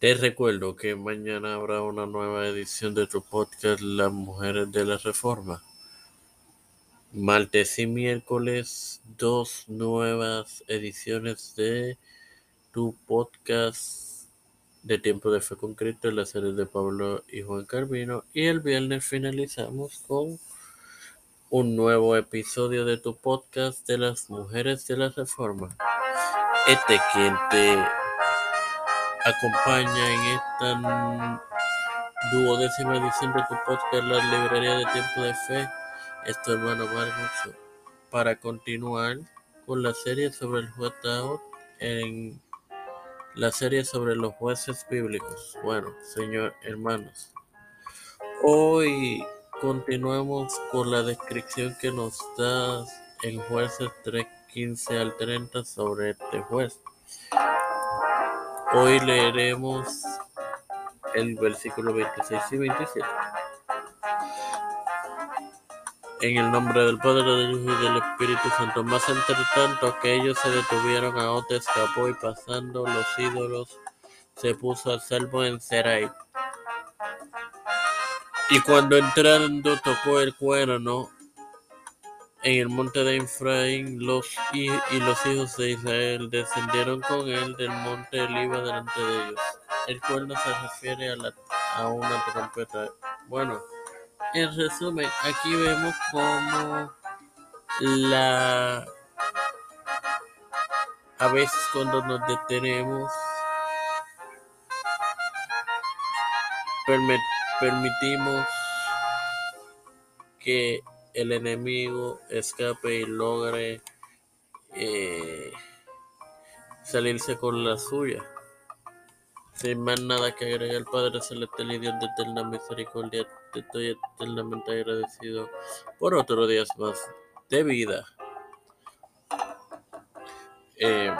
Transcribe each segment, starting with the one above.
Te recuerdo que mañana habrá una nueva edición de tu podcast Las Mujeres de la Reforma. Martes y miércoles, dos nuevas ediciones de tu podcast de Tiempo de Fe con Cristo, la serie de Pablo y Juan Carvino. Y el viernes finalizamos con un nuevo episodio de tu podcast de las Mujeres de la Reforma. Este quien te acompaña en esta duodécima edición de tu podcast La Librería de Tiempo de Fe es hermano Marcos para continuar con la serie sobre el juez en la serie sobre los jueces bíblicos. Bueno, señor hermanos, hoy continuamos con la descripción que nos da en jueces 3.15 al 30 sobre este juez. Hoy leeremos el versículo 26 y 27. En el nombre del Padre, del Hijo y del Espíritu Santo. Más entre tanto que ellos se detuvieron, a Ot escapó y pasando los ídolos se puso a salvo en Serai. Y cuando entrando tocó el cuerno en el monte de Efraín, los y, los hijos de Israel descendieron con él del monte Eliba delante de ellos. El cuerno se refiere a, a una trompeta. Bueno, en resumen, aquí vemos como la a veces cuando nos detenemos permitimos que el enemigo escape y logre eh, salirse con la suya. Sin más nada que agregar, Padre Celestial y Dios de eterna misericordia, te estoy eternamente agradecido por otros días más de vida. Eh,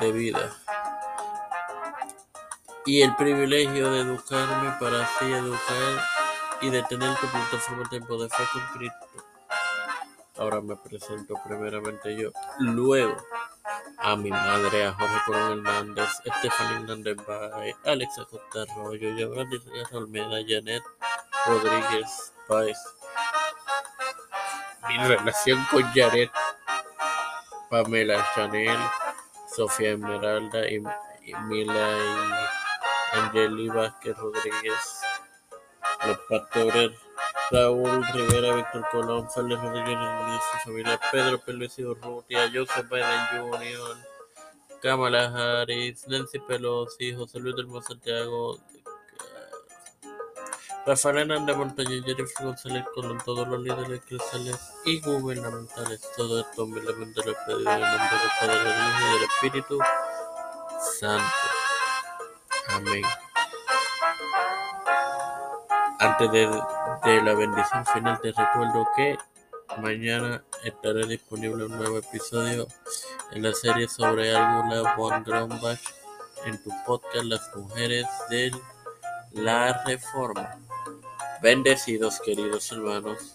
de vida y el privilegio de educarme para así educar y de tener tu plataforma Tiempo de Fe con Cristo. Ahora me presento primeramente yo, luego a mi madre, a Jorge Coronel Hernández, Estefan Hernández Bay, Alexa Costa Arroyo, Giovanni Almeida, Janet Rodríguez Páez. Mi relación con Janet, Pamela Chanel, Sofía Esmeralda y, y Mila y Angeli Vázquez Rodríguez, los pastores Raúl Rivera, Víctor Colón, Félix Rodríguez su familia, Pedro Pérez y Urrutia, Joseph Biden Jr., Kamala Harris, Nancy Pelosi, José Luis del Santiago, Rafael Hernández Montaña, Jennifer González Colón, todos los líderes cristianos y gubernamentales, todo esto humildemente lo pedido en nombre del Padre, del Hijo y del Espíritu Santo. Amén. Antes de, la bendición final te recuerdo que mañana estará disponible un nuevo episodio en la serie sobre Alguna von Grombach en tu podcast Las Mujeres de la Reforma. Bendecidos queridos hermanos.